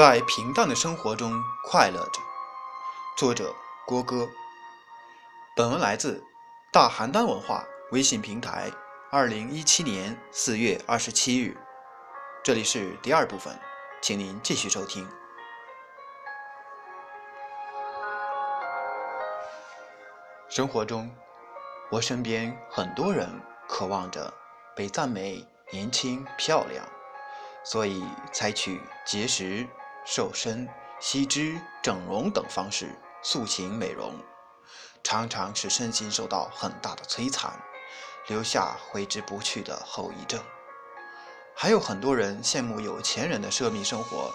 在平淡的生活中快乐着。作者：郭歌。本文来自大邯郸文化微信平台，二零一七年四月二十七日。这里是第二部分，请您继续收听。生活中，我身边很多人渴望着被赞美年轻漂亮，所以采取节食。瘦身、吸脂、整容等方式塑形美容，常常使身心受到很大的摧残，留下挥之不去的后遗症。还有很多人羡慕有钱人的奢靡生活，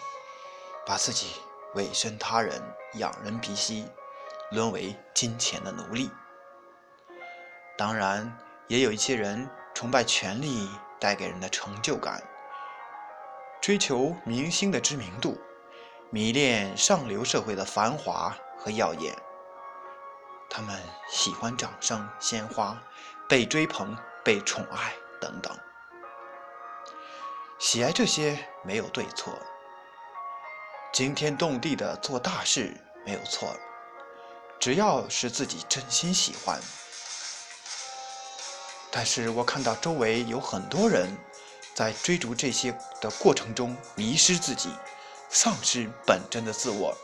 把自己委身他人，仰人鼻息，沦为金钱的奴隶。当然，也有一些人崇拜权力带给人的成就感，追求明星的知名度。迷恋上流社会的繁华和耀眼，他们喜欢掌声、鲜花、被追捧、被宠爱等等。喜爱这些没有对错，惊天动地的做大事没有错，只要是自己真心喜欢。但是我看到周围有很多人在追逐这些的过程中迷失自己。丧失本真的自我，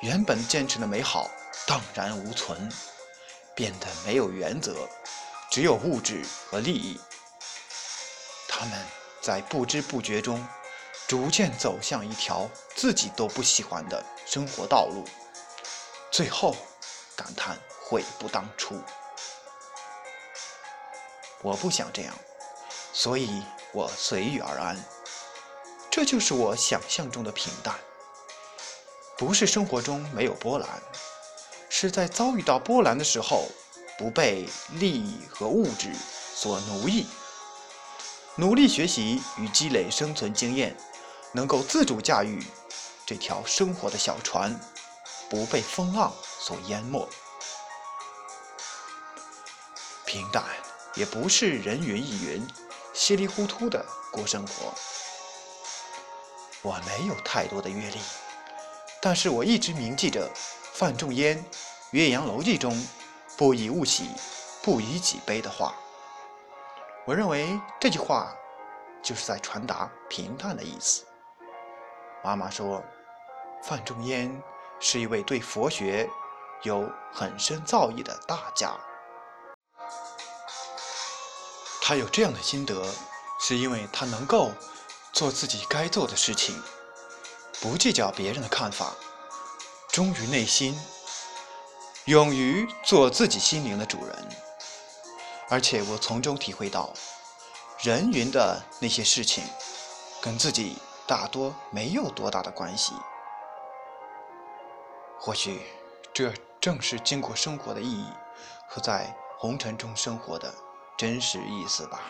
原本坚持的美好荡然无存，变得没有原则，只有物质和利益。他们在不知不觉中，逐渐走向一条自己都不喜欢的生活道路，最后感叹悔不当初。我不想这样，所以我随遇而安。这就是我想象中的平淡，不是生活中没有波澜，是在遭遇到波澜的时候，不被利益和物质所奴役，努力学习与积累生存经验，能够自主驾驭这条生活的小船，不被风浪所淹没。平淡也不是人云亦云、稀里糊涂的过生活。我没有太多的阅历，但是我一直铭记着范仲淹《岳阳楼记》中“不以物喜，不以己悲”的话。我认为这句话就是在传达平淡的意思。妈妈说，范仲淹是一位对佛学有很深造诣的大家。他有这样的心得，是因为他能够。做自己该做的事情，不计较别人的看法，忠于内心，勇于做自己心灵的主人。而且我从中体会到，人云的那些事情，跟自己大多没有多大的关系。或许，这正是经过生活的意义和在红尘中生活的真实意思吧。